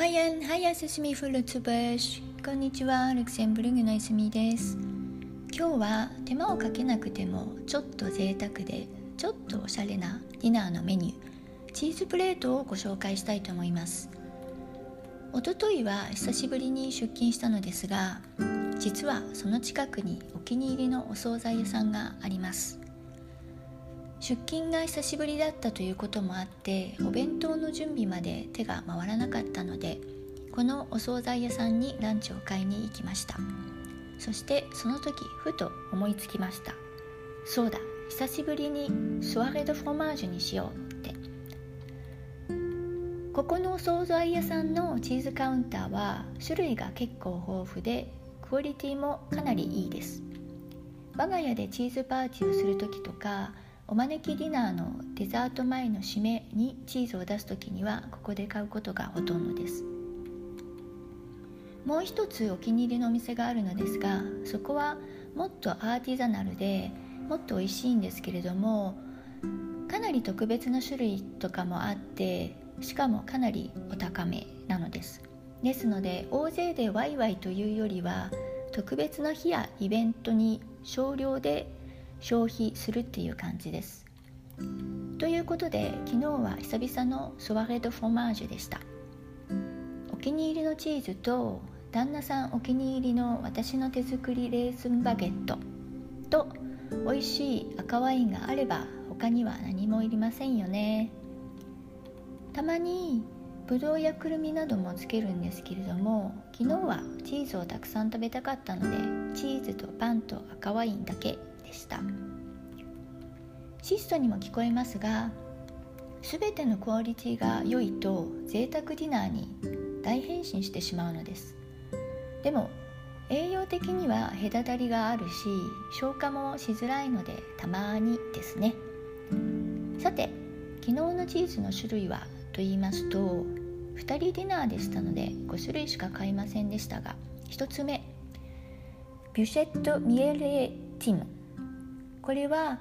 マイアンハイアススミフルツブシこんにちはルクセンブルグのいすみです今日は手間をかけなくてもちょっと贅沢でちょっとおしゃれなディナーのメニューチーズプレートをご紹介したいと思います。おとといは久しぶりに出勤したのですが実はその近くにお気に入りのお惣菜屋さんがあります。出勤が久しぶりだったということもあってお弁当の準備まで手が回らなかったのでこのお惣菜屋さんにランチを買いに行きました。そしてその時ふと思いつきました。そうだ久しぶりにソワレ・ド・フロマージュにしようって。ここのお惣菜屋さんのチーズカウンターは種類が結構豊富でクオリティもかなりいいです。我が家でチーズパーティーをする時とかお招きディナーのデザート前の締めにチーズを出す時にはここで買うことがほとんどです。もう一つお気に入りのお店があるのですがそこはもっとアーティザナルでもっと美味しいんですけれどもかなり特別な種類とかもあってしかもかなりお高めなのです。ですので大勢でワイワイというよりは特別な日やイベントに少量で消費するっていう感じです。ということで昨日は久々のソワレ・ド・フォマージュでしたお気に入りのチーズと旦那さんお気に入りの私の手作りレーズンバゲットと美味しい赤ワインがあれば他には何もいりませんよねたまにぶどうやくるみなどもつけるんですけれども昨日はチーズをたくさん食べたかったのでチーズとパンと赤ワインだけでした。シストにも聞こえますが全てのクオリティが良いと贅沢ディナーに大変身してしまうのです。でも栄養的には隔たりがあるし消化もしづらいのでたまにですね。さて昨日のチーズの種類はと言いますと2人ディナーでしたので5種類しか買いませんでしたが1つ目ビュシェット・ミエレティム。これは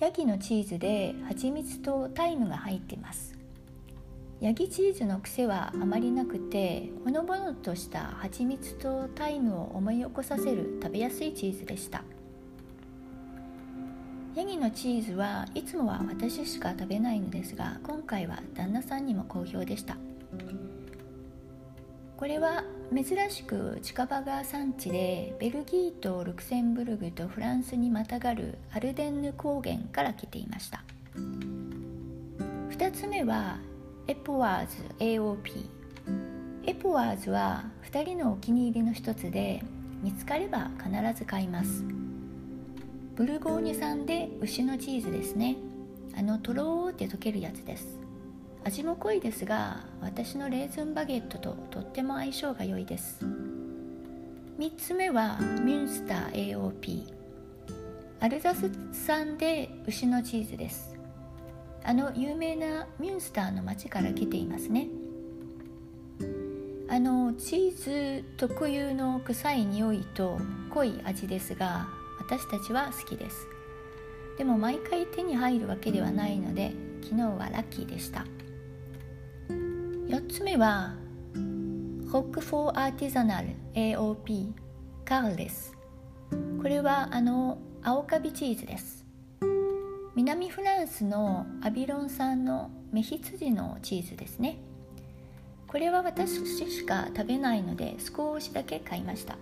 ヤギのチーズで蜂蜜とタイムが入ってます。ヤギチーズの癖はあまりなくてほのぼのとした蜂蜜とタイムを思い起こさせる食べやすいチーズでした。ヤギのチーズはいつもは私しか食べないのですが今回は旦那さんにも好評でした。これは珍しく近場が産地でベルギーとルクセンブルグとフランスにまたがるアルデンヌ高原から来ていました。2つ目はエポワーズ AOP エポワーズは2人のお気に入りの一つで見つかれば必ず買います。ブルゴーニュ産で牛のチーズですね。あのとろーって溶けるやつです。味も濃いですが私のレーズンバゲットととっても相性が良いです。3つ目はミュンスター AOP アルザス産で牛のチーズです。あの有名なミュンスターの町から来ていますね。あのチーズ特有の臭い匂いと濃い味ですが私たちは好きです。でも毎回手に入るわけではないので昨日はラッキーでした。4つ目はホックフォーアーティザナル AOP カールです。これはあの青カビチーズです。南フランスのアビロン産のメヒツジのチーズですね。これは私しか食べないので少しだけ買いました。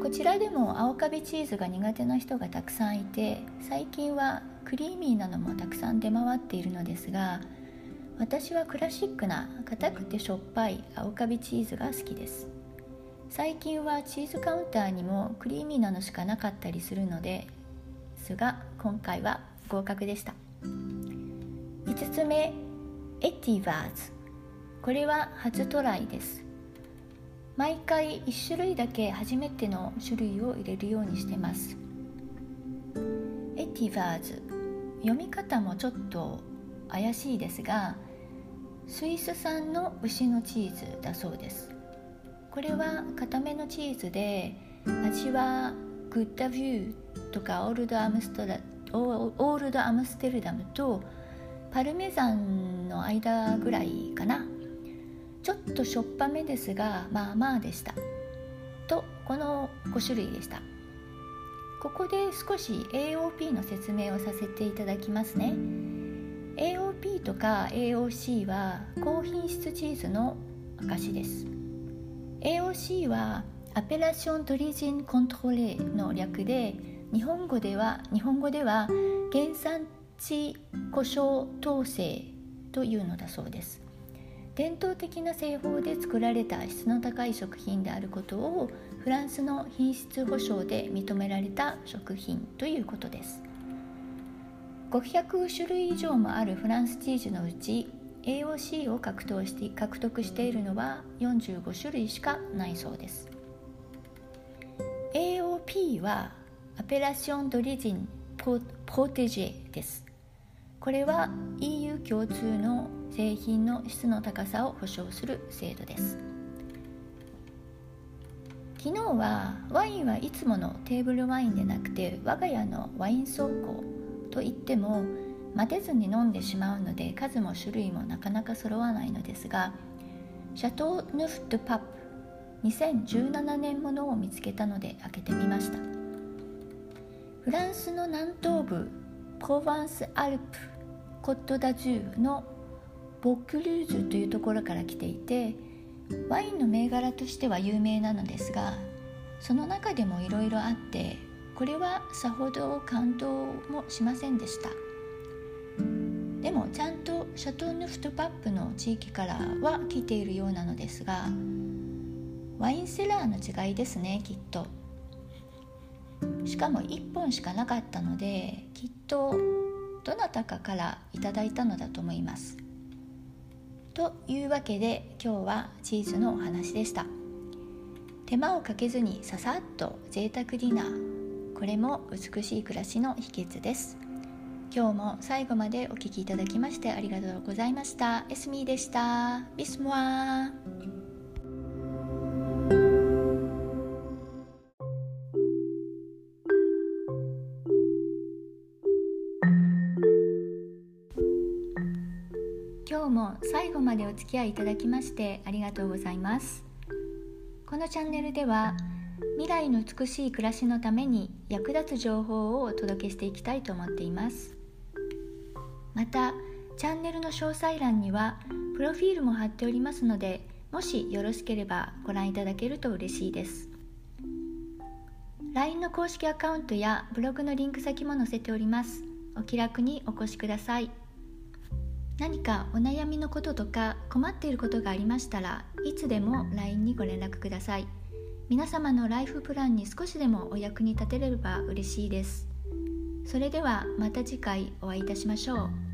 こちらでも青カビチーズが苦手な人がたくさんいて最近はクリーミーなのもたくさん出回っているのですが私はクラシックな硬くてしょっぱい青カビチーズが好きです。最近はチーズカウンターにもクリーミーなのしかなかったりするのですが今回は合格でした。5つ目エティバーズ。これは初トライです。毎回1種類だけ初めての種類を入れるようにしてます。エティバーズ。読み方もちょっと怪しいですがスイス産の牛のチーズだそうです。これは固めのチーズで味はグッダビューとかオールドアムストラオールドアムステルダムとパルメザンの間ぐらいかな。ちょっとしょっぱめですがまあまあでした。とこの5種類でした。ここで少し AOP の説明をさせていただきますね。AOP とか AOC は高品質チーズの証です。AOC はアペラションドリジンコントローレの略で日本語では日本語では原産地故障統制というのだそうです。伝統的な製法で作られた質の高い食品であることをフランスの品質保証で認められた食品ということです。500種類以上もあるフランスチーズのうち AOC を獲得して獲得しているのは45種類しかないそうです。AOP はアペラションドリジンポーテジェです。これは EU 共通の製品の質の高さを保証する制度です。昨日はワインはいつものテーブルワインでなくて我が家のワイン倉庫といっても待てずに飲んでしまうので数も種類もなかなか揃わないのですがシャトー・ヌフト・パップ2017年ものを見つけたので開けてみました。フランスの南東部プロヴァンス・アルプ・コート・ダジュールのヴォークリューズというところから来ていてワインの銘柄としては有名なのですがその中でもいろいろあってこれはさほど感動もしませんでした。でもちゃんとシャトーヌフ・デュ・パプの地域からは来ているようなのですがワインセラーの違いですねきっと。しかも1本しかなかったのできっとどなたかからいただいたのだと思います。というわけで今日はチーズのお話でした。手間をかけずにささっと贅沢ディナーこれも美しい暮らしの秘訣です。今日も最後までお聴きいただきましてありがとうございました。エスミーでした。ビスモア。今日も最後までお付き合いいただきましてありがとうございます。このチャンネルでは未来の美しい暮らしのために役立つ情報をお届けしていきたいと思っています。またチャンネルの詳細欄にはプロフィールも貼っておりますのでもしよろしければご覧いただけると嬉しいです。LINE の公式アカウントやブログのリンク先も載せております。お気楽にお越しください。何かお悩みのこととか困っていることがありましたらいつでも LINE にご連絡ください。皆様のライフプランに少しでもお役に立てれば嬉しいです。それではまた次回お会いいたしましょう。